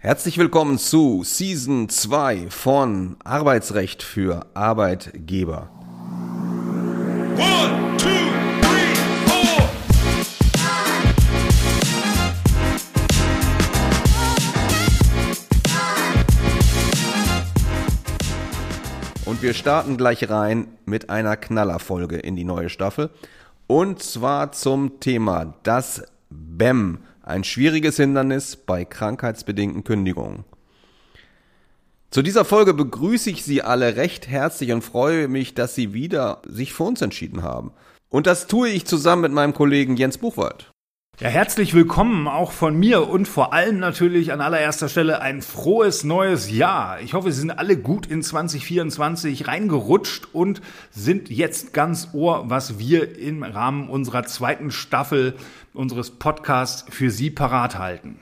Herzlich willkommen zu Season 2 von Arbeitsrecht für Arbeitgeber. One, two, three, four. Und wir starten gleich rein mit einer Knallerfolge in die neue Staffel. Und zwar zum Thema das BEM ein schwieriges Hindernis bei krankheitsbedingten Kündigungen. Zu dieser Folge begrüße ich Sie alle recht herzlich und freue mich, dass Sie wieder sich für uns entschieden haben. Und das tue ich zusammen mit meinem Kollegen Jens Buchwald. Ja, herzlich willkommen auch von mir und vor allem natürlich an allererster Stelle ein frohes neues Jahr. Ich hoffe, Sie sind alle gut in 2024 reingerutscht und sind jetzt ganz ohr, was wir im Rahmen unserer zweiten Staffel unseres Podcasts für Sie parat halten.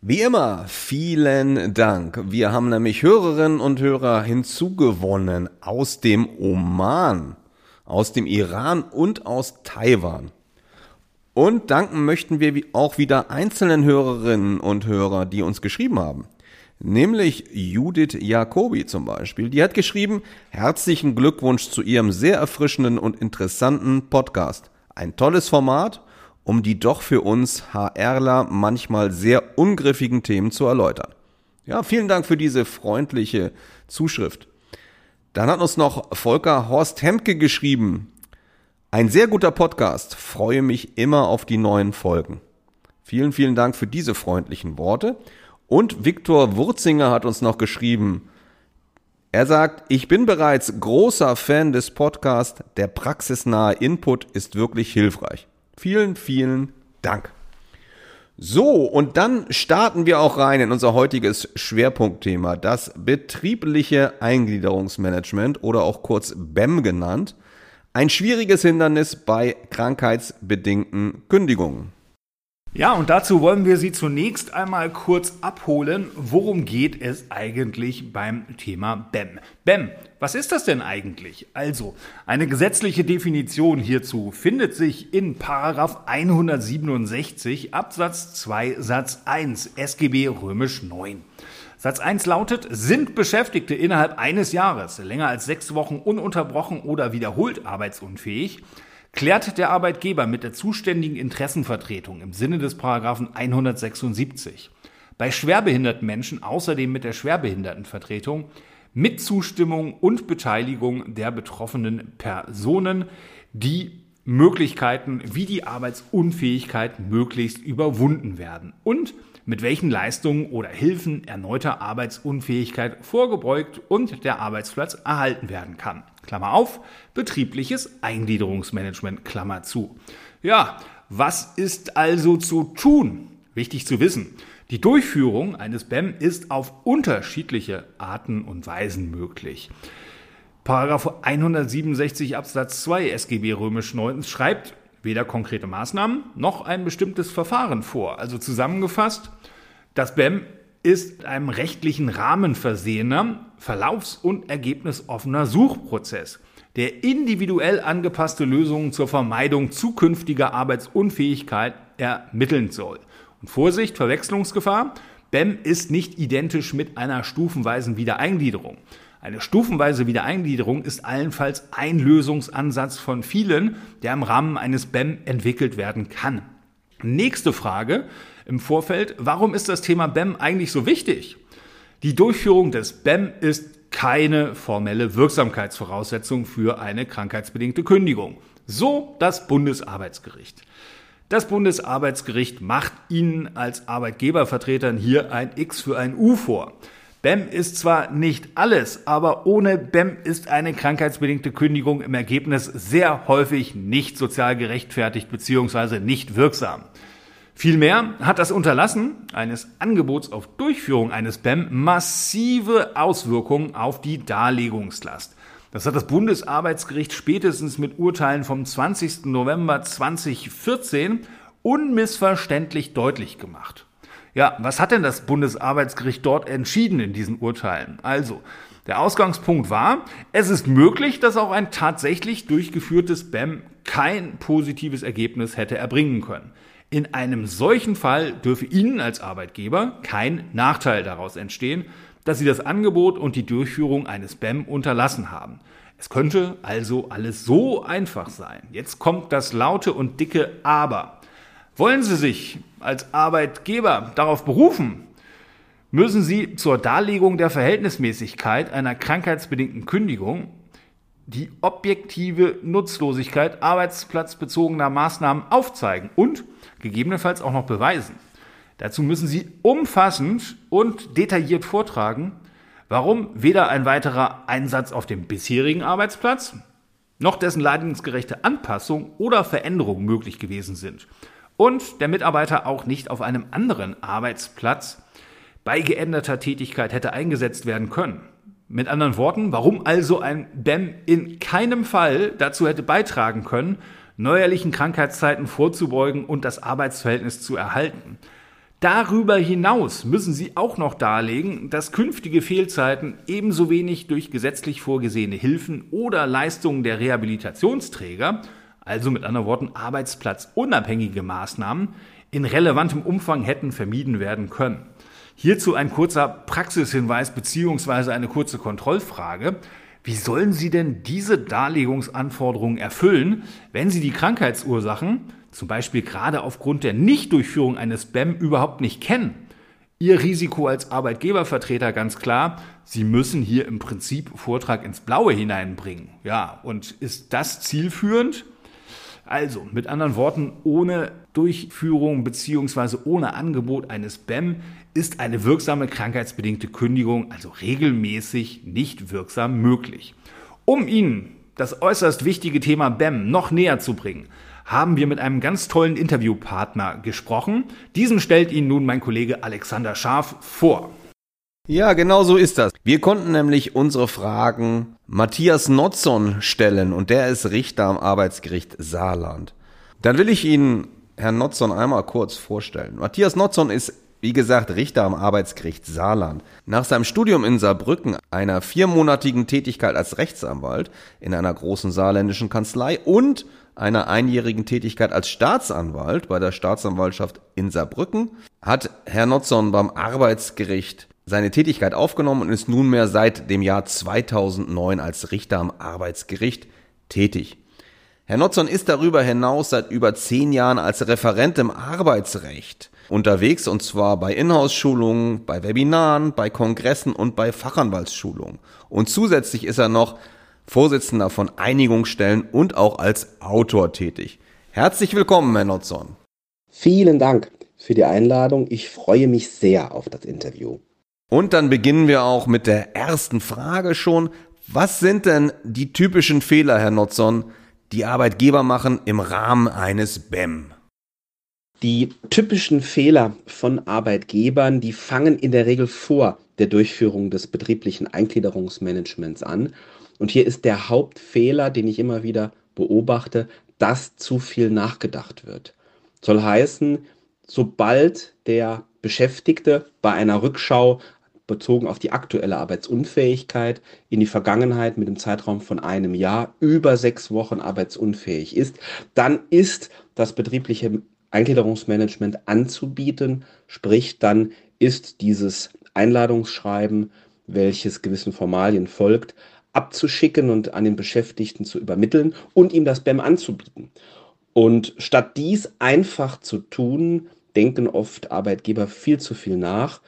Wie immer, vielen Dank. Wir haben nämlich Hörerinnen und Hörer hinzugewonnen aus dem Oman, aus dem Iran und aus Taiwan. Und danken möchten wir auch wieder einzelnen Hörerinnen und Hörer, die uns geschrieben haben. Nämlich Judith Jacobi zum Beispiel. Die hat geschrieben, herzlichen Glückwunsch zu ihrem sehr erfrischenden und interessanten Podcast. Ein tolles Format, um die doch für uns HRler manchmal sehr ungriffigen Themen zu erläutern. Ja, vielen Dank für diese freundliche Zuschrift. Dann hat uns noch Volker Horst Hemke geschrieben. Ein sehr guter Podcast. Freue mich immer auf die neuen Folgen. Vielen, vielen Dank für diese freundlichen Worte. Und Viktor Wurzinger hat uns noch geschrieben. Er sagt, ich bin bereits großer Fan des Podcasts. Der praxisnahe Input ist wirklich hilfreich. Vielen, vielen Dank. So, und dann starten wir auch rein in unser heutiges Schwerpunktthema, das betriebliche Eingliederungsmanagement oder auch kurz BEM genannt. Ein schwieriges Hindernis bei krankheitsbedingten Kündigungen. Ja, und dazu wollen wir Sie zunächst einmal kurz abholen. Worum geht es eigentlich beim Thema BEM? BEM, was ist das denn eigentlich? Also, eine gesetzliche Definition hierzu findet sich in Paragraph 167 Absatz 2 Satz 1 SGB römisch 9. Satz 1 lautet, sind Beschäftigte innerhalb eines Jahres länger als sechs Wochen ununterbrochen oder wiederholt arbeitsunfähig, klärt der Arbeitgeber mit der zuständigen Interessenvertretung im Sinne des Paragraphen 176. Bei schwerbehinderten Menschen außerdem mit der Schwerbehindertenvertretung mit Zustimmung und Beteiligung der betroffenen Personen die Möglichkeiten, wie die Arbeitsunfähigkeit möglichst überwunden werden und mit welchen Leistungen oder Hilfen erneuter Arbeitsunfähigkeit vorgebeugt und der Arbeitsplatz erhalten werden kann. Klammer auf, betriebliches Eingliederungsmanagement, Klammer zu. Ja, was ist also zu tun? Wichtig zu wissen. Die Durchführung eines BEM ist auf unterschiedliche Arten und Weisen möglich. Paragraph 167 Absatz 2 SGB römisch 9 schreibt, weder konkrete Maßnahmen noch ein bestimmtes Verfahren vor. Also zusammengefasst, das BEM ist einem rechtlichen Rahmen versehener, verlaufs- und ergebnisoffener Suchprozess, der individuell angepasste Lösungen zur Vermeidung zukünftiger Arbeitsunfähigkeit ermitteln soll. Und Vorsicht, Verwechslungsgefahr, BEM ist nicht identisch mit einer stufenweisen Wiedereingliederung. Eine stufenweise Wiedereingliederung ist allenfalls ein Lösungsansatz von vielen, der im Rahmen eines BEM entwickelt werden kann. Nächste Frage im Vorfeld, warum ist das Thema BEM eigentlich so wichtig? Die Durchführung des BEM ist keine formelle Wirksamkeitsvoraussetzung für eine krankheitsbedingte Kündigung. So das Bundesarbeitsgericht. Das Bundesarbeitsgericht macht Ihnen als Arbeitgebervertretern hier ein X für ein U vor. BEM ist zwar nicht alles, aber ohne BEM ist eine krankheitsbedingte Kündigung im Ergebnis sehr häufig nicht sozial gerechtfertigt bzw. nicht wirksam. Vielmehr hat das Unterlassen eines Angebots auf Durchführung eines BEM massive Auswirkungen auf die Darlegungslast. Das hat das Bundesarbeitsgericht spätestens mit Urteilen vom 20. November 2014 unmissverständlich deutlich gemacht. Ja, was hat denn das Bundesarbeitsgericht dort entschieden in diesen Urteilen? Also, der Ausgangspunkt war, es ist möglich, dass auch ein tatsächlich durchgeführtes BEM kein positives Ergebnis hätte erbringen können. In einem solchen Fall dürfe Ihnen als Arbeitgeber kein Nachteil daraus entstehen, dass Sie das Angebot und die Durchführung eines BEM unterlassen haben. Es könnte also alles so einfach sein. Jetzt kommt das laute und dicke Aber. Wollen Sie sich als Arbeitgeber darauf berufen, müssen Sie zur Darlegung der Verhältnismäßigkeit einer krankheitsbedingten Kündigung die objektive Nutzlosigkeit arbeitsplatzbezogener Maßnahmen aufzeigen und gegebenenfalls auch noch beweisen. Dazu müssen Sie umfassend und detailliert vortragen, warum weder ein weiterer Einsatz auf dem bisherigen Arbeitsplatz noch dessen leidensgerechte Anpassung oder Veränderung möglich gewesen sind und der Mitarbeiter auch nicht auf einem anderen Arbeitsplatz bei geänderter Tätigkeit hätte eingesetzt werden können. Mit anderen Worten, warum also ein BEM in keinem Fall dazu hätte beitragen können, neuerlichen Krankheitszeiten vorzubeugen und das Arbeitsverhältnis zu erhalten. Darüber hinaus müssen Sie auch noch darlegen, dass künftige Fehlzeiten ebenso wenig durch gesetzlich vorgesehene Hilfen oder Leistungen der Rehabilitationsträger, also mit anderen Worten arbeitsplatzunabhängige Maßnahmen, in relevantem Umfang hätten vermieden werden können. Hierzu ein kurzer Praxishinweis beziehungsweise eine kurze Kontrollfrage. Wie sollen Sie denn diese Darlegungsanforderungen erfüllen, wenn Sie die Krankheitsursachen, zum Beispiel gerade aufgrund der Nichtdurchführung eines BEM, überhaupt nicht kennen? Ihr Risiko als Arbeitgebervertreter ganz klar, Sie müssen hier im Prinzip Vortrag ins Blaue hineinbringen. Ja, und ist das zielführend? Also, mit anderen Worten, ohne Durchführung bzw. ohne Angebot eines BEM ist eine wirksame krankheitsbedingte Kündigung also regelmäßig nicht wirksam möglich. Um Ihnen das äußerst wichtige Thema BEM noch näher zu bringen, haben wir mit einem ganz tollen Interviewpartner gesprochen. Diesen stellt Ihnen nun mein Kollege Alexander Scharf vor. Ja, genau so ist das. Wir konnten nämlich unsere Fragen Matthias Notzon stellen und der ist Richter am Arbeitsgericht Saarland. Dann will ich Ihnen Herrn Notzon einmal kurz vorstellen. Matthias Notzon ist wie gesagt, Richter am Arbeitsgericht Saarland. Nach seinem Studium in Saarbrücken, einer viermonatigen Tätigkeit als Rechtsanwalt in einer großen saarländischen Kanzlei und einer einjährigen Tätigkeit als Staatsanwalt bei der Staatsanwaltschaft in Saarbrücken hat Herr Notzon beim Arbeitsgericht seine Tätigkeit aufgenommen und ist nunmehr seit dem Jahr 2009 als Richter am Arbeitsgericht tätig. Herr Notzon ist darüber hinaus seit über zehn Jahren als Referent im Arbeitsrecht unterwegs und zwar bei Inhouse-Schulungen, bei Webinaren, bei Kongressen und bei Fachanwaltsschulungen. Und zusätzlich ist er noch Vorsitzender von Einigungsstellen und auch als Autor tätig. Herzlich willkommen, Herr Notzon. Vielen Dank für die Einladung. Ich freue mich sehr auf das Interview. Und dann beginnen wir auch mit der ersten Frage schon. Was sind denn die typischen Fehler, Herr Notzon, die Arbeitgeber machen im Rahmen eines BEM? Die typischen Fehler von Arbeitgebern, die fangen in der Regel vor der Durchführung des betrieblichen Eingliederungsmanagements an. Und hier ist der Hauptfehler, den ich immer wieder beobachte, dass zu viel nachgedacht wird. Soll heißen, sobald der Beschäftigte bei einer Rückschau bezogen auf die aktuelle Arbeitsunfähigkeit in die Vergangenheit mit dem Zeitraum von einem Jahr über sechs Wochen arbeitsunfähig ist, dann ist das betriebliche Eingliederungsmanagement anzubieten. Sprich, dann ist dieses Einladungsschreiben, welches gewissen Formalien folgt, abzuschicken und an den Beschäftigten zu übermitteln und ihm das BEM anzubieten. Und statt dies einfach zu tun, denken oft Arbeitgeber viel zu viel nach,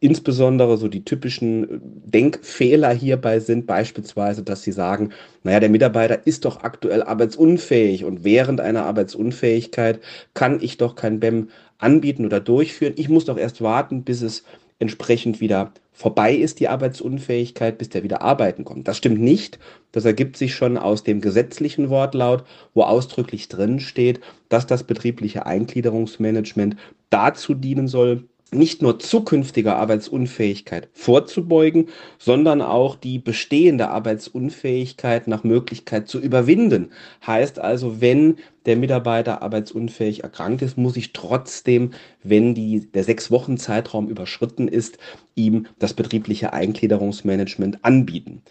insbesondere so die typischen Denkfehler hierbei sind beispielsweise, dass sie sagen, naja, der Mitarbeiter ist doch aktuell arbeitsunfähig und während einer Arbeitsunfähigkeit kann ich doch kein BEM anbieten oder durchführen. Ich muss doch erst warten, bis es entsprechend wieder vorbei ist, die Arbeitsunfähigkeit, bis der wieder arbeiten kommt. Das stimmt nicht. Das ergibt sich schon aus dem gesetzlichen Wortlaut, wo ausdrücklich drin steht, dass das betriebliche Eingliederungsmanagement dazu dienen soll, nicht nur zukünftiger Arbeitsunfähigkeit vorzubeugen, sondern auch die bestehende Arbeitsunfähigkeit nach Möglichkeit zu überwinden. Heißt also, wenn der Mitarbeiter arbeitsunfähig erkrankt ist, muss ich trotzdem, wenn die, der sechs Wochen Zeitraum überschritten ist, ihm das betriebliche Eingliederungsmanagement anbieten.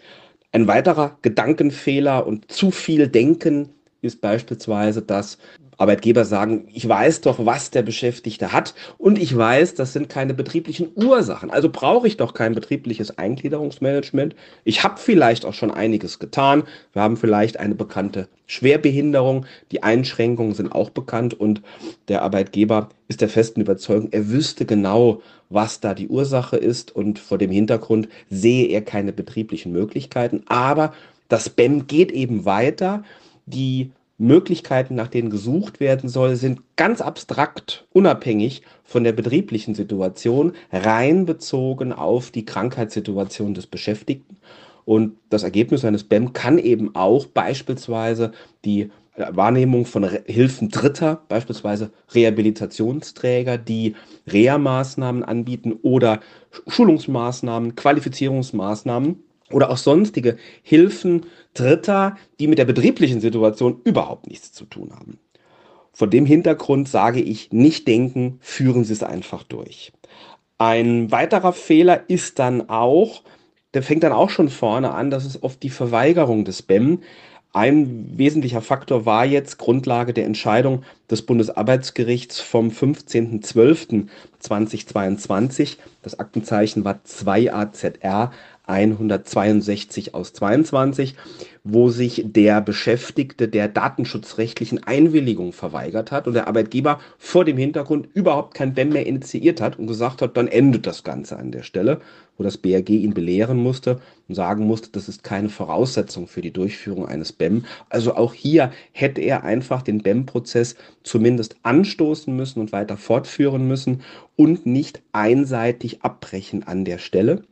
Ein weiterer Gedankenfehler und zu viel Denken ist beispielsweise, dass Arbeitgeber sagen, ich weiß doch, was der Beschäftigte hat und ich weiß, das sind keine betrieblichen Ursachen. Also brauche ich doch kein betriebliches Eingliederungsmanagement. Ich habe vielleicht auch schon einiges getan. Wir haben vielleicht eine bekannte Schwerbehinderung. Die Einschränkungen sind auch bekannt und der Arbeitgeber ist der festen Überzeugung, er wüsste genau, was da die Ursache ist und vor dem Hintergrund sehe er keine betrieblichen Möglichkeiten. Aber das BEM geht eben weiter. Die Möglichkeiten, nach denen gesucht werden soll, sind ganz abstrakt, unabhängig von der betrieblichen Situation, rein bezogen auf die Krankheitssituation des Beschäftigten. Und das Ergebnis eines BEM kann eben auch beispielsweise die Wahrnehmung von Hilfen Dritter, beispielsweise Rehabilitationsträger, die Reha-Maßnahmen anbieten oder Schulungsmaßnahmen, Qualifizierungsmaßnahmen oder auch sonstige Hilfen Dritter, die mit der betrieblichen Situation überhaupt nichts zu tun haben. Vor dem Hintergrund sage ich, nicht denken, führen Sie es einfach durch. Ein weiterer Fehler ist dann auch, der fängt dann auch schon vorne an, das ist oft die Verweigerung des BEM. Ein wesentlicher Faktor war jetzt Grundlage der Entscheidung des Bundesarbeitsgerichts vom 15.12.2022. Das Aktenzeichen war 2 AZR 162 aus 22, wo sich der Beschäftigte der datenschutzrechtlichen Einwilligung verweigert hat und der Arbeitgeber vor dem Hintergrund überhaupt kein BEM mehr initiiert hat und gesagt hat, dann endet das Ganze an der Stelle, wo das BRG ihn belehren musste und sagen musste, das ist keine Voraussetzung für die Durchführung eines BEM. Also auch hier hätte er einfach den BEM-Prozess zumindest anstoßen müssen und weiter fortführen müssen und nicht einseitig abbrechen an der Stelle.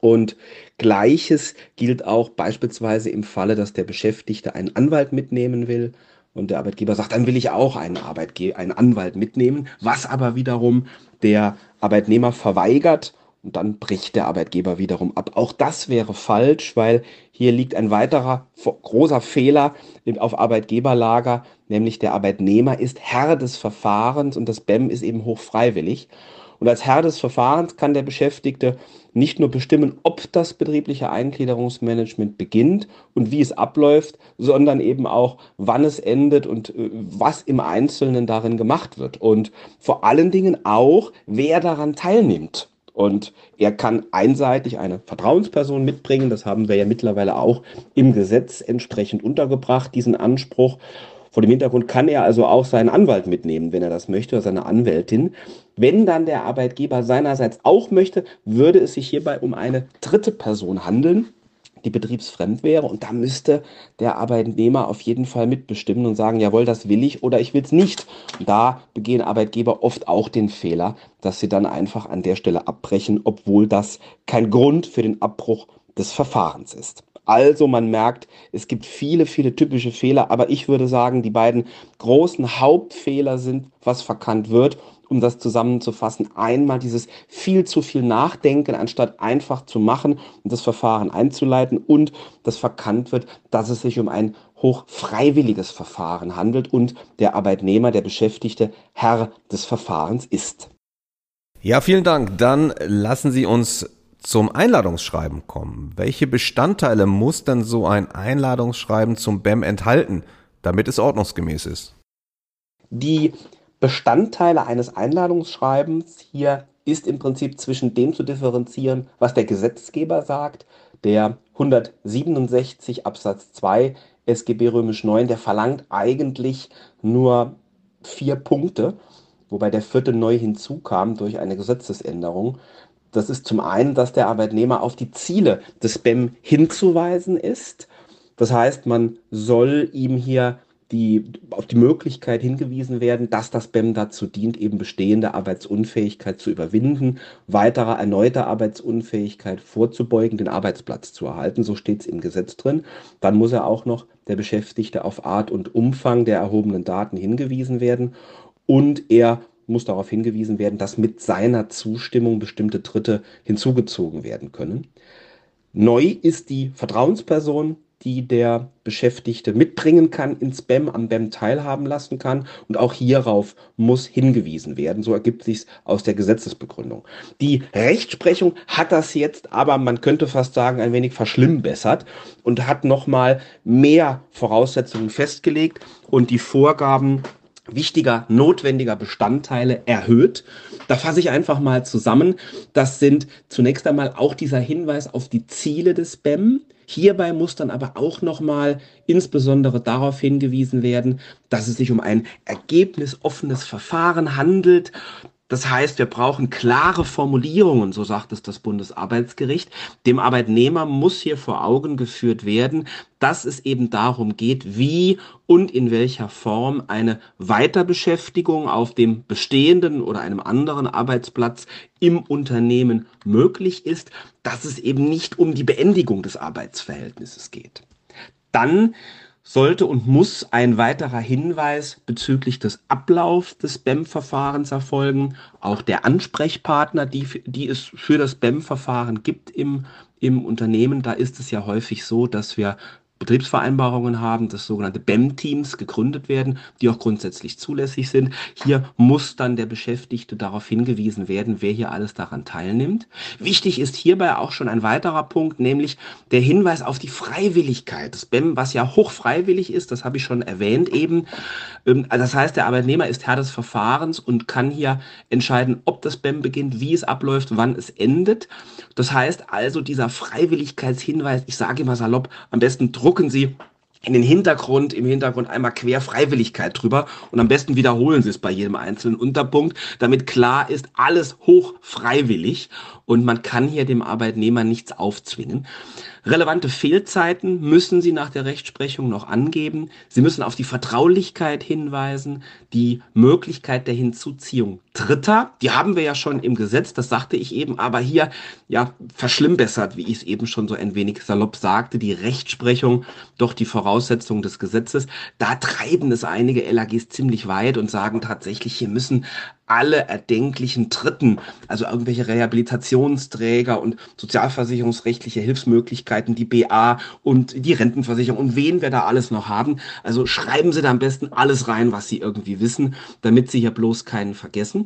Und gleiches gilt auch beispielsweise im Falle, dass der Beschäftigte einen Anwalt mitnehmen will und der Arbeitgeber sagt, dann will ich auch einen, Arbeitge einen Anwalt mitnehmen, was aber wiederum der Arbeitnehmer verweigert und dann bricht der Arbeitgeber wiederum ab. Auch das wäre falsch, weil hier liegt ein weiterer großer Fehler auf Arbeitgeberlager, nämlich der Arbeitnehmer ist Herr des Verfahrens und das BEM ist eben hochfreiwillig. Und als Herr des Verfahrens kann der Beschäftigte nicht nur bestimmen, ob das betriebliche Eingliederungsmanagement beginnt und wie es abläuft, sondern eben auch, wann es endet und äh, was im Einzelnen darin gemacht wird. Und vor allen Dingen auch, wer daran teilnimmt. Und er kann einseitig eine Vertrauensperson mitbringen. Das haben wir ja mittlerweile auch im Gesetz entsprechend untergebracht, diesen Anspruch. Vor dem Hintergrund kann er also auch seinen Anwalt mitnehmen, wenn er das möchte, oder seine Anwältin. Wenn dann der Arbeitgeber seinerseits auch möchte, würde es sich hierbei um eine dritte Person handeln, die betriebsfremd wäre. Und da müsste der Arbeitnehmer auf jeden Fall mitbestimmen und sagen, jawohl, das will ich oder ich will es nicht. Und da begehen Arbeitgeber oft auch den Fehler, dass sie dann einfach an der Stelle abbrechen, obwohl das kein Grund für den Abbruch des Verfahrens ist. Also man merkt, es gibt viele, viele typische Fehler, aber ich würde sagen, die beiden großen Hauptfehler sind, was verkannt wird um das zusammenzufassen, einmal dieses viel zu viel Nachdenken, anstatt einfach zu machen und das Verfahren einzuleiten und das verkannt wird, dass es sich um ein hochfreiwilliges Verfahren handelt und der Arbeitnehmer, der Beschäftigte Herr des Verfahrens ist. Ja, vielen Dank. Dann lassen Sie uns zum Einladungsschreiben kommen. Welche Bestandteile muss denn so ein Einladungsschreiben zum BEM enthalten, damit es ordnungsgemäß ist? Die Bestandteile eines Einladungsschreibens hier ist im Prinzip zwischen dem zu differenzieren, was der Gesetzgeber sagt. Der 167 Absatz 2 SGB römisch 9, der verlangt eigentlich nur vier Punkte, wobei der vierte neu hinzukam durch eine Gesetzesänderung. Das ist zum einen, dass der Arbeitnehmer auf die Ziele des BEM hinzuweisen ist. Das heißt, man soll ihm hier die, auf die Möglichkeit hingewiesen werden, dass das BEM dazu dient, eben bestehende Arbeitsunfähigkeit zu überwinden, weiterer erneuter Arbeitsunfähigkeit vorzubeugen, den Arbeitsplatz zu erhalten. So steht es im Gesetz drin. Dann muss er auch noch der Beschäftigte auf Art und Umfang der erhobenen Daten hingewiesen werden und er muss darauf hingewiesen werden, dass mit seiner Zustimmung bestimmte Dritte hinzugezogen werden können. Neu ist die Vertrauensperson, die der Beschäftigte mitbringen kann ins BEM, am BEM teilhaben lassen kann. Und auch hierauf muss hingewiesen werden. So ergibt sich aus der Gesetzesbegründung. Die Rechtsprechung hat das jetzt aber, man könnte fast sagen, ein wenig verschlimmbessert und hat nochmal mehr Voraussetzungen festgelegt und die Vorgaben wichtiger, notwendiger Bestandteile erhöht. Da fasse ich einfach mal zusammen. Das sind zunächst einmal auch dieser Hinweis auf die Ziele des BEM. Hierbei muss dann aber auch nochmal insbesondere darauf hingewiesen werden, dass es sich um ein ergebnisoffenes Verfahren handelt, das heißt, wir brauchen klare Formulierungen, so sagt es das Bundesarbeitsgericht. Dem Arbeitnehmer muss hier vor Augen geführt werden, dass es eben darum geht, wie und in welcher Form eine Weiterbeschäftigung auf dem bestehenden oder einem anderen Arbeitsplatz im Unternehmen möglich ist, dass es eben nicht um die Beendigung des Arbeitsverhältnisses geht. Dann sollte und muss ein weiterer Hinweis bezüglich des Ablaufs des BEM-Verfahrens erfolgen. Auch der Ansprechpartner, die, die es für das BEM-Verfahren gibt im, im Unternehmen, da ist es ja häufig so, dass wir Betriebsvereinbarungen haben, dass sogenannte BEM-Teams gegründet werden, die auch grundsätzlich zulässig sind. Hier muss dann der Beschäftigte darauf hingewiesen werden, wer hier alles daran teilnimmt. Wichtig ist hierbei auch schon ein weiterer Punkt, nämlich der Hinweis auf die Freiwilligkeit. Das BEM, was ja hochfreiwillig ist, das habe ich schon erwähnt eben. Ähm, das heißt, der Arbeitnehmer ist Herr des Verfahrens und kann hier entscheiden, ob das BEM beginnt, wie es abläuft, wann es endet. Das heißt also, dieser Freiwilligkeitshinweis, ich sage immer salopp, am besten drucken Sie in den Hintergrund, im Hintergrund einmal quer Freiwilligkeit drüber und am besten wiederholen Sie es bei jedem einzelnen Unterpunkt, damit klar ist, alles hoch freiwillig und man kann hier dem Arbeitnehmer nichts aufzwingen. Relevante Fehlzeiten müssen Sie nach der Rechtsprechung noch angeben. Sie müssen auf die Vertraulichkeit hinweisen, die Möglichkeit der Hinzuziehung Dritter, die haben wir ja schon im Gesetz, das sagte ich eben, aber hier ja verschlimmbessert, wie ich es eben schon so ein wenig salopp sagte, die Rechtsprechung doch die Voraussetzungen des Gesetzes. Da treiben es einige LAGs ziemlich weit und sagen tatsächlich, hier müssen alle erdenklichen Dritten, also irgendwelche Rehabilitationsträger und sozialversicherungsrechtliche Hilfsmöglichkeiten, die BA und die Rentenversicherung und wen wir da alles noch haben. Also schreiben Sie da am besten alles rein, was Sie irgendwie wissen, damit Sie hier bloß keinen vergessen.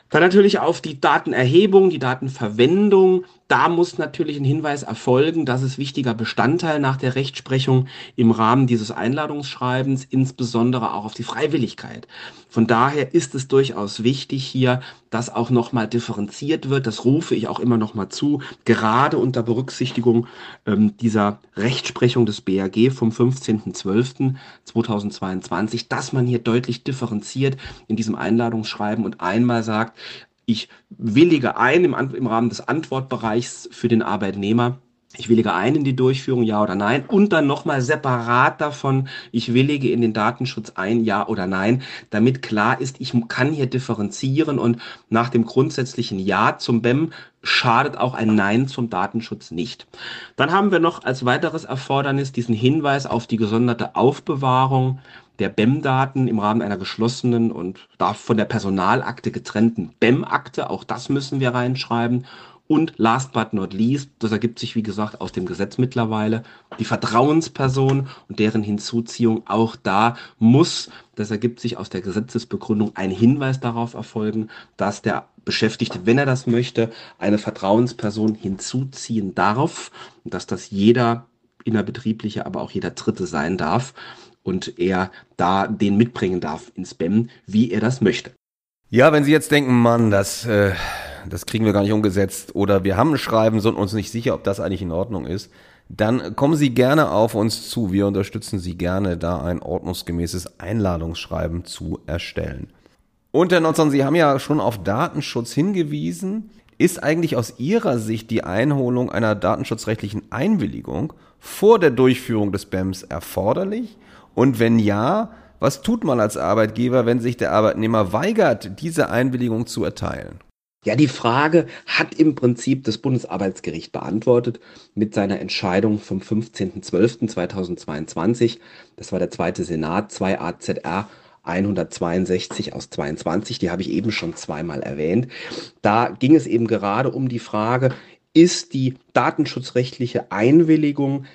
Dann natürlich auf die Datenerhebung, die Datenverwendung. Da muss natürlich ein Hinweis erfolgen. Das ist wichtiger Bestandteil nach der Rechtsprechung im Rahmen dieses Einladungsschreibens, insbesondere auch auf die Freiwilligkeit. Von daher ist es durchaus wichtig hier, dass auch nochmal differenziert wird. Das rufe ich auch immer nochmal zu, gerade unter Berücksichtigung ähm, dieser Rechtsprechung des BAG vom 15.12.2022, dass man hier deutlich differenziert in diesem Einladungsschreiben und einmal sagt, ich willige ein im, im Rahmen des Antwortbereichs für den Arbeitnehmer, ich willige ein in die Durchführung, ja oder nein, und dann nochmal separat davon, ich willige in den Datenschutz ein, ja oder nein, damit klar ist, ich kann hier differenzieren und nach dem grundsätzlichen Ja zum BEM schadet auch ein Nein zum Datenschutz nicht. Dann haben wir noch als weiteres Erfordernis diesen Hinweis auf die gesonderte Aufbewahrung der BEM-Daten im Rahmen einer geschlossenen und von der Personalakte getrennten BEM-Akte. Auch das müssen wir reinschreiben. Und last but not least, das ergibt sich wie gesagt aus dem Gesetz mittlerweile, die Vertrauensperson und deren Hinzuziehung. Auch da muss, das ergibt sich aus der Gesetzesbegründung, ein Hinweis darauf erfolgen, dass der Beschäftigte, wenn er das möchte, eine Vertrauensperson hinzuziehen darf und dass das jeder innerbetriebliche, aber auch jeder Dritte sein darf und er da den mitbringen darf ins BEM, wie er das möchte. Ja, wenn Sie jetzt denken, Mann, das äh, das kriegen wir gar nicht umgesetzt oder wir haben ein Schreiben, sind uns nicht sicher, ob das eigentlich in Ordnung ist, dann kommen Sie gerne auf uns zu. Wir unterstützen Sie gerne, da ein ordnungsgemäßes Einladungsschreiben zu erstellen. Und Herr Notzon, Sie haben ja schon auf Datenschutz hingewiesen. Ist eigentlich aus Ihrer Sicht die Einholung einer datenschutzrechtlichen Einwilligung vor der Durchführung des BEMS erforderlich? Und wenn ja, was tut man als Arbeitgeber, wenn sich der Arbeitnehmer weigert, diese Einwilligung zu erteilen? Ja, die Frage hat im Prinzip das Bundesarbeitsgericht beantwortet mit seiner Entscheidung vom 15.12.2022. Das war der zweite Senat, 2 AZR 162 aus 22, die habe ich eben schon zweimal erwähnt. Da ging es eben gerade um die Frage, ist die datenschutzrechtliche Einwilligung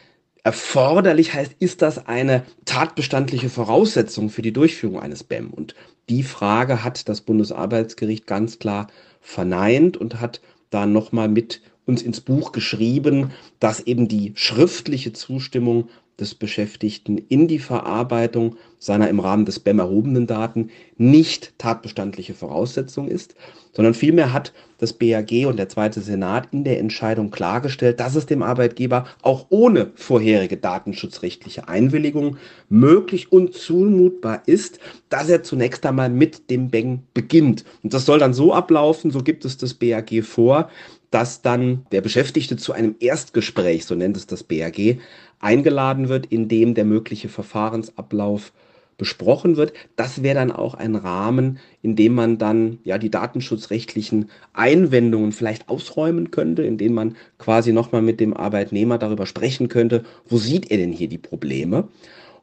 erforderlich, heißt, ist das eine tatbestandliche Voraussetzung für die Durchführung eines BEM? Und die Frage hat das Bundesarbeitsgericht ganz klar verneint und hat da nochmal mit uns ins Buch geschrieben, dass eben die schriftliche Zustimmung des Beschäftigten in die Verarbeitung seiner im Rahmen des BEM erhobenen Daten nicht tatbestandliche Voraussetzung ist, sondern vielmehr hat das BAG und der Zweite Senat in der Entscheidung klargestellt, dass es dem Arbeitgeber auch ohne vorherige datenschutzrechtliche Einwilligung möglich und zumutbar ist, dass er zunächst einmal mit dem BEM beginnt. Und das soll dann so ablaufen, so gibt es das BAG vor, dass dann der Beschäftigte zu einem Erstgespräch, so nennt es das BAG, eingeladen wird, in dem der mögliche Verfahrensablauf besprochen wird. Das wäre dann auch ein Rahmen, in dem man dann ja die datenschutzrechtlichen Einwendungen vielleicht ausräumen könnte, in dem man quasi nochmal mit dem Arbeitnehmer darüber sprechen könnte, wo sieht er denn hier die Probleme?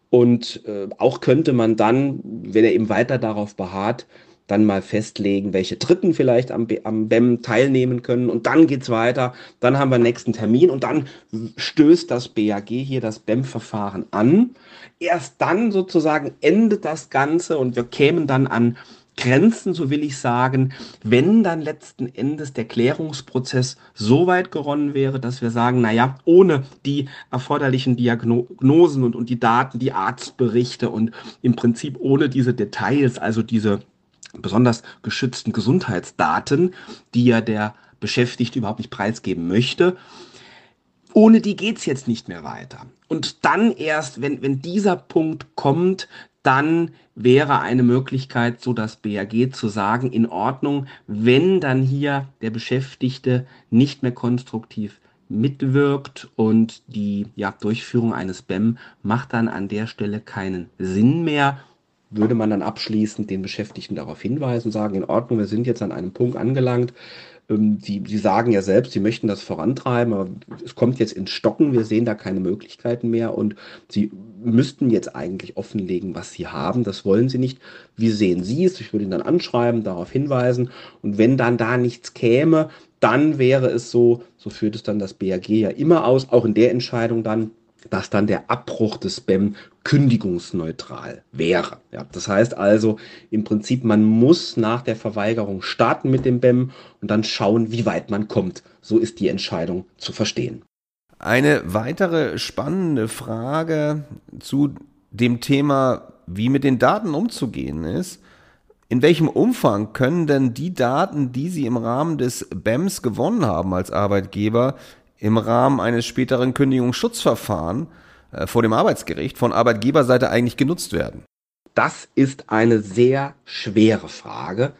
Und äh, auch könnte man dann, wenn er eben weiter darauf beharrt, dann mal festlegen, welche Dritten vielleicht am, am BEM teilnehmen können und dann geht's weiter, dann haben wir einen nächsten Termin und dann stößt das BAG hier das BEM-Verfahren an. Erst dann sozusagen endet das Ganze und wir kämen dann an Grenzen, so will ich sagen, wenn dann letzten Endes der Klärungsprozess so weit geronnen wäre, dass wir sagen, naja, ohne die erforderlichen Diagnosen und, und die Daten, die Arztberichte und im Prinzip ohne diese Details, also diese besonders geschützten Gesundheitsdaten, die ja der Beschäftigte überhaupt nicht preisgeben möchte. Ohne die geht's jetzt nicht mehr weiter. Und dann erst, wenn, wenn dieser Punkt kommt, dann wäre eine Möglichkeit, so das BAG zu sagen, in Ordnung, wenn dann hier der Beschäftigte nicht mehr konstruktiv mitwirkt und die ja, Durchführung eines BEM macht dann an der Stelle keinen Sinn mehr würde man dann abschließend den Beschäftigten darauf hinweisen, sagen, in Ordnung, wir sind jetzt an einem Punkt angelangt. Ähm, sie, sie sagen ja selbst, sie möchten das vorantreiben, aber es kommt jetzt ins Stocken, wir sehen da keine Möglichkeiten mehr und sie müssten jetzt eigentlich offenlegen, was sie haben. Das wollen sie nicht. Wie sehen Sie es? Ich würde ihn dann anschreiben, darauf hinweisen. Und wenn dann da nichts käme, dann wäre es so, so führt es dann das BAG ja immer aus, auch in der Entscheidung dann, dass dann der Abbruch des BEM kündigungsneutral wäre. Ja, das heißt also im Prinzip, man muss nach der Verweigerung starten mit dem BEM und dann schauen, wie weit man kommt. So ist die Entscheidung zu verstehen. Eine weitere spannende Frage zu dem Thema, wie mit den Daten umzugehen ist, in welchem Umfang können denn die Daten, die Sie im Rahmen des BEMs gewonnen haben als Arbeitgeber, im Rahmen eines späteren Kündigungsschutzverfahrens äh, vor dem Arbeitsgericht von Arbeitgeberseite eigentlich genutzt werden? Das ist eine sehr schwere Frage,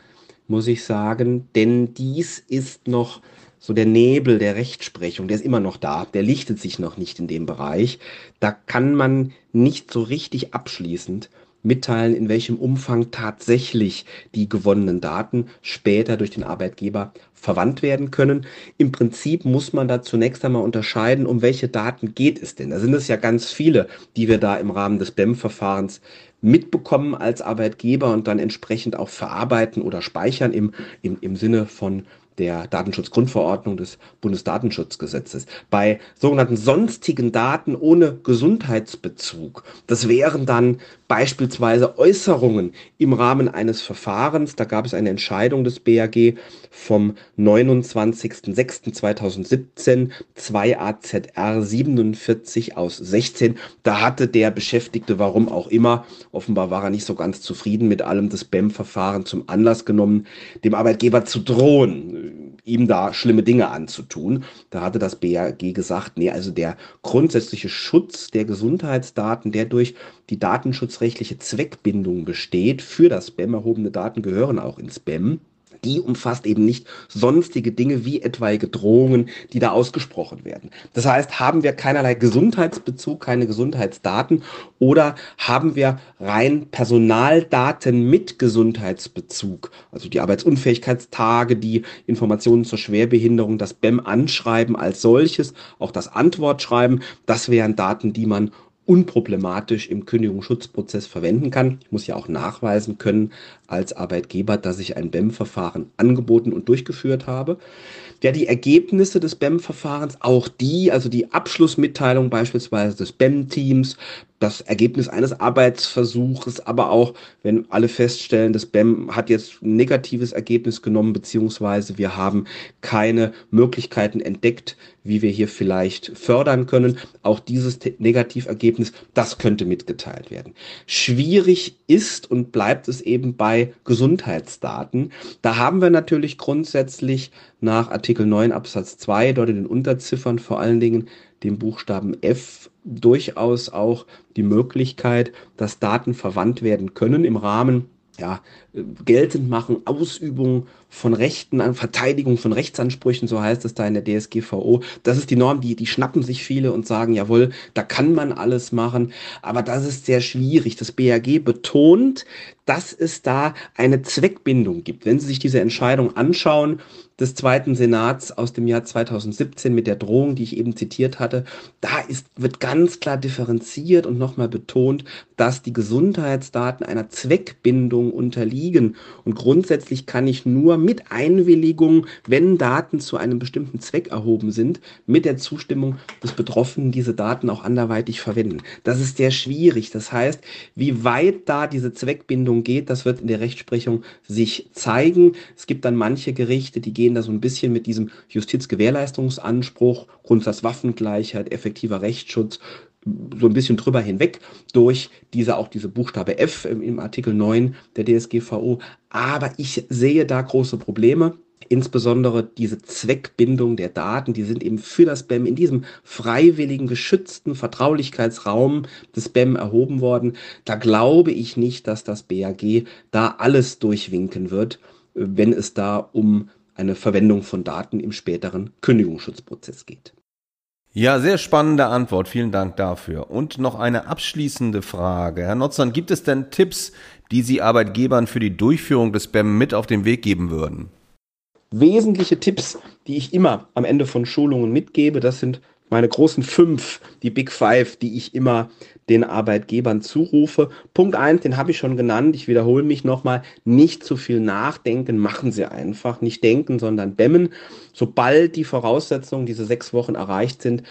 muss ich sagen, denn dies ist noch so der Nebel der Rechtsprechung, der ist immer noch da, der lichtet sich noch nicht in dem Bereich. Da kann man nicht so richtig abschließend mitteilen, in welchem Umfang tatsächlich die gewonnenen Daten später durch den Arbeitgeber verwandt werden können. Im Prinzip muss man da zunächst einmal unterscheiden, um welche Daten geht es denn. Da sind es ja ganz viele, die wir da im Rahmen des BEM-Verfahrens mitbekommen als Arbeitgeber und dann entsprechend auch verarbeiten oder speichern im, im, im Sinne von der Datenschutzgrundverordnung des Bundesdatenschutzgesetzes. Bei sogenannten sonstigen Daten ohne Gesundheitsbezug, das wären dann beispielsweise Äußerungen im Rahmen eines Verfahrens, da gab es eine Entscheidung des BAG vom 29.06.2017, 2 AZR 47 aus 16, da hatte der Beschäftigte, warum auch immer, offenbar war er nicht so ganz zufrieden mit allem, das BEM-Verfahren zum Anlass genommen, dem Arbeitgeber zu drohen, ihm da schlimme Dinge anzutun. Da hatte das BAG gesagt, nee, also der grundsätzliche Schutz der Gesundheitsdaten, der durch die datenschutzrechtliche Zweckbindung besteht für das Spam, erhobene Daten gehören auch ins Spam die umfasst eben nicht sonstige Dinge wie etwaige Drohungen, die da ausgesprochen werden. Das heißt, haben wir keinerlei Gesundheitsbezug, keine Gesundheitsdaten oder haben wir rein Personaldaten mit Gesundheitsbezug, also die Arbeitsunfähigkeitstage, die Informationen zur Schwerbehinderung, das BEM anschreiben als solches, auch das Antwortschreiben, das wären Daten, die man unproblematisch im Kündigungsschutzprozess verwenden kann. Ich muss ja auch nachweisen können als Arbeitgeber, dass ich ein BEM-Verfahren angeboten und durchgeführt habe. Ja, die Ergebnisse des BEM-Verfahrens, auch die, also die Abschlussmitteilung beispielsweise des BEM-Teams, das Ergebnis eines Arbeitsversuches, aber auch, wenn alle feststellen, das BEM hat jetzt ein negatives Ergebnis genommen, beziehungsweise wir haben keine Möglichkeiten entdeckt, wie wir hier vielleicht fördern können. Auch dieses Negativergebnis, das könnte mitgeteilt werden. Schwierig ist und bleibt es eben bei Gesundheitsdaten. Da haben wir natürlich grundsätzlich nach Artikel 9 Absatz 2, dort in den Unterziffern vor allen Dingen dem Buchstaben F durchaus auch die Möglichkeit, dass Daten verwandt werden können im Rahmen ja, geltend machen, Ausübung von Rechten, Verteidigung von Rechtsansprüchen, so heißt es da in der DSGVO. Das ist die Norm, die, die schnappen sich viele und sagen, jawohl, da kann man alles machen, aber das ist sehr schwierig. Das BAG betont, dass es da eine Zweckbindung gibt. Wenn Sie sich diese Entscheidung anschauen, des zweiten Senats aus dem Jahr 2017 mit der Drohung, die ich eben zitiert hatte, da ist, wird ganz klar differenziert und nochmal betont, dass die Gesundheitsdaten einer Zweckbindung unterliegen. Und grundsätzlich kann ich nur mit Einwilligung, wenn Daten zu einem bestimmten Zweck erhoben sind, mit der Zustimmung des Betroffenen diese Daten auch anderweitig verwenden. Das ist sehr schwierig. Das heißt, wie weit da diese Zweckbindung geht, das wird in der Rechtsprechung sich zeigen. Es gibt dann manche Gerichte, die gehen da so ein bisschen mit diesem Justizgewährleistungsanspruch, Grundsatz Waffengleichheit, effektiver Rechtsschutz, so ein bisschen drüber hinweg durch diese auch diese Buchstabe F im, Artikel 9 der DSGVO. Aber ich sehe da große Probleme. Insbesondere diese Zweckbindung der Daten, die sind eben für das BEM in diesem freiwilligen, geschützten Vertraulichkeitsraum des BEM erhoben worden. Da glaube ich nicht, dass das BAG da alles durchwinken wird, wenn es da um eine Verwendung von Daten im späteren Kündigungsschutzprozess geht. Ja, sehr spannende Antwort. Vielen Dank dafür. Und noch eine abschließende Frage. Herr Notzern, gibt es denn Tipps, die Sie Arbeitgebern für die Durchführung des BEM mit auf den Weg geben würden? Wesentliche Tipps, die ich immer am Ende von Schulungen mitgebe, das sind meine großen fünf, die Big Five, die ich immer den Arbeitgebern zurufe. Punkt eins, den habe ich schon genannt. Ich wiederhole mich nochmal. Nicht zu viel nachdenken, machen Sie einfach. Nicht denken, sondern bämmen. Sobald die Voraussetzungen, diese sechs Wochen erreicht sind,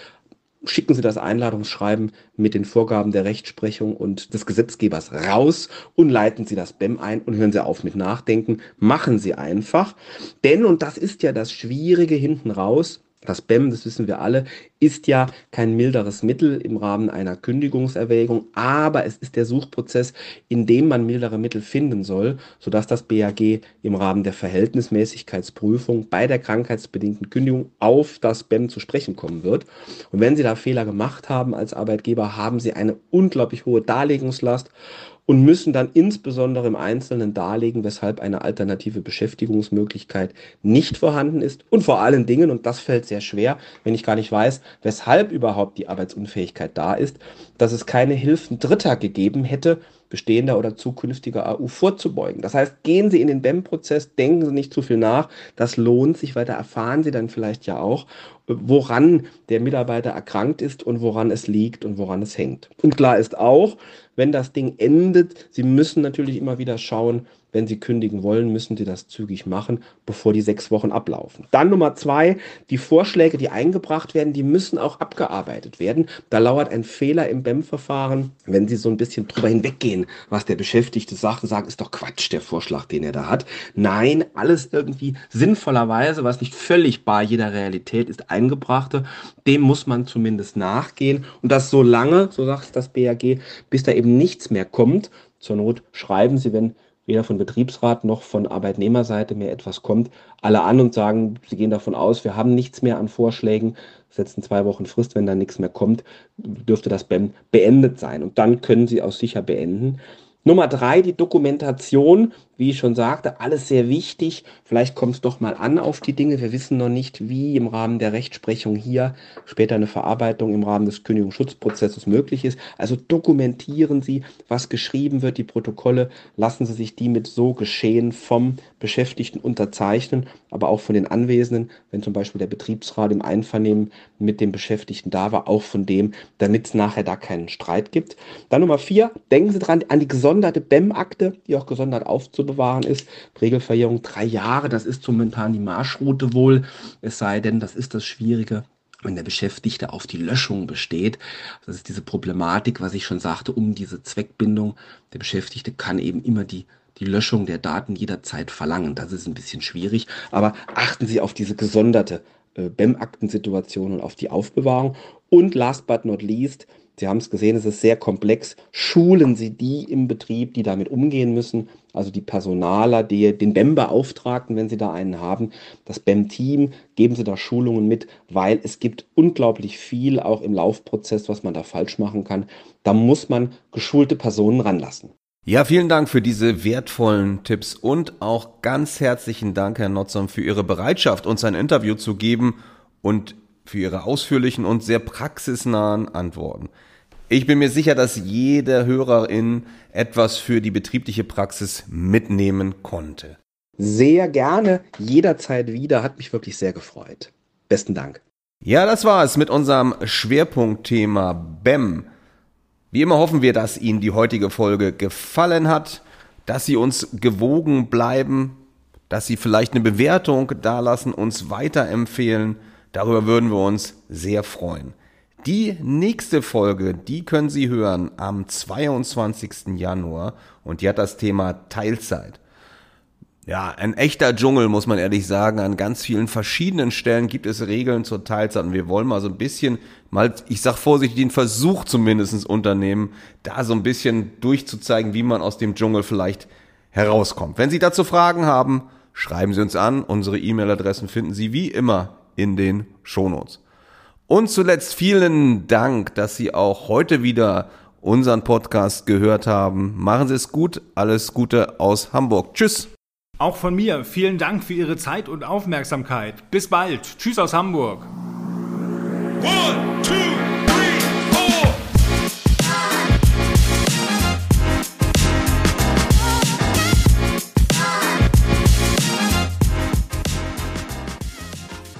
schicken Sie das Einladungsschreiben mit den Vorgaben der Rechtsprechung und des Gesetzgebers raus und leiten Sie das BEM ein und hören Sie auf mit Nachdenken. Machen Sie einfach. Denn, und das ist ja das Schwierige hinten raus, das BEM, das wissen wir alle, ist ja kein milderes Mittel im Rahmen einer Kündigungserwägung, aber es ist der Suchprozess, in dem man mildere Mittel finden soll, sodass das BAG im Rahmen der Verhältnismäßigkeitsprüfung bei der krankheitsbedingten Kündigung auf das BEM zu sprechen kommen wird. Und wenn Sie da Fehler gemacht haben als Arbeitgeber, haben Sie eine unglaublich hohe Darlegungslast und müssen dann insbesondere im Einzelnen darlegen, weshalb eine alternative Beschäftigungsmöglichkeit nicht vorhanden ist. Und vor allen Dingen, und das fällt sehr schwer, wenn ich gar nicht weiß, weshalb überhaupt die Arbeitsunfähigkeit da ist, dass es keine Hilfen Dritter gegeben hätte, bestehender oder zukünftiger AU vorzubeugen. Das heißt, gehen Sie in den BEM-Prozess, denken Sie nicht zu viel nach, das lohnt sich, weil da erfahren Sie dann vielleicht ja auch, woran der Mitarbeiter erkrankt ist und woran es liegt und woran es hängt. Und klar ist auch, wenn das Ding endet, Sie müssen natürlich immer wieder schauen, wenn Sie kündigen wollen, müssen Sie das zügig machen, bevor die sechs Wochen ablaufen. Dann Nummer zwei, die Vorschläge, die eingebracht werden, die müssen auch abgearbeitet werden. Da lauert ein Fehler im BEM-Verfahren, wenn Sie so ein bisschen drüber hinweggehen, was der Beschäftigte sagt und sagen, ist doch Quatsch, der Vorschlag, den er da hat. Nein, alles irgendwie sinnvollerweise, was nicht völlig bar jeder Realität ist, eingebrachte, dem muss man zumindest nachgehen. Und das so lange, so sagt das BAG, bis da eben nichts mehr kommt. Zur Not schreiben Sie, wenn weder von Betriebsrat noch von Arbeitnehmerseite mehr etwas kommt, alle an und sagen, sie gehen davon aus, wir haben nichts mehr an Vorschlägen, setzen zwei Wochen Frist, wenn da nichts mehr kommt, dürfte das beendet sein. Und dann können sie auch sicher beenden. Nummer drei, die Dokumentation wie ich schon sagte, alles sehr wichtig. Vielleicht kommt es doch mal an auf die Dinge. Wir wissen noch nicht, wie im Rahmen der Rechtsprechung hier später eine Verarbeitung im Rahmen des Kündigungsschutzprozesses möglich ist. Also dokumentieren Sie, was geschrieben wird, die Protokolle. Lassen Sie sich die mit so geschehen vom Beschäftigten unterzeichnen, aber auch von den Anwesenden, wenn zum Beispiel der Betriebsrat im Einvernehmen mit dem Beschäftigten da war, auch von dem, damit es nachher da keinen Streit gibt. Dann Nummer vier, denken Sie dran an die gesonderte BEM-Akte, die auch gesondert aufzubewahren aufzubewahren ist. Regelverjährung drei Jahre, das ist momentan die Marschroute wohl. Es sei denn, das ist das Schwierige, wenn der Beschäftigte auf die Löschung besteht. Das ist diese Problematik, was ich schon sagte, um diese Zweckbindung. Der Beschäftigte kann eben immer die die Löschung der Daten jederzeit verlangen. Das ist ein bisschen schwierig, aber achten Sie auf diese gesonderte äh, BEM-Aktensituation und auf die Aufbewahrung. Und last but not least, Sie haben es gesehen, es ist sehr komplex. Schulen Sie die im Betrieb, die damit umgehen müssen, also die Personaler, die, den BEM-Beauftragten, wenn Sie da einen haben, das BEM-Team, geben Sie da Schulungen mit, weil es gibt unglaublich viel auch im Laufprozess, was man da falsch machen kann. Da muss man geschulte Personen ranlassen. Ja, vielen Dank für diese wertvollen Tipps und auch ganz herzlichen Dank, Herr Notzom, für Ihre Bereitschaft, uns ein Interview zu geben und für Ihre ausführlichen und sehr praxisnahen Antworten. Ich bin mir sicher, dass jede Hörerin etwas für die betriebliche Praxis mitnehmen konnte. Sehr gerne, jederzeit wieder, hat mich wirklich sehr gefreut. Besten Dank. Ja, das war es mit unserem Schwerpunktthema BEM. Wie immer hoffen wir, dass Ihnen die heutige Folge gefallen hat, dass Sie uns gewogen bleiben, dass Sie vielleicht eine Bewertung dalassen, uns weiterempfehlen. Darüber würden wir uns sehr freuen. Die nächste Folge, die können Sie hören am 22. Januar und die hat das Thema Teilzeit. Ja, ein echter Dschungel, muss man ehrlich sagen. An ganz vielen verschiedenen Stellen gibt es Regeln zur Teilzeit. Und wir wollen mal so ein bisschen, mal, ich sag vorsichtig, den Versuch zumindestens unternehmen, da so ein bisschen durchzuzeigen, wie man aus dem Dschungel vielleicht herauskommt. Wenn Sie dazu Fragen haben, schreiben Sie uns an. Unsere E-Mail-Adressen finden Sie wie immer in den Shownotes. Und zuletzt vielen Dank, dass Sie auch heute wieder unseren Podcast gehört haben. Machen Sie es gut. Alles Gute aus Hamburg. Tschüss. Auch von mir vielen Dank für Ihre Zeit und Aufmerksamkeit. Bis bald. Tschüss aus Hamburg. One, two.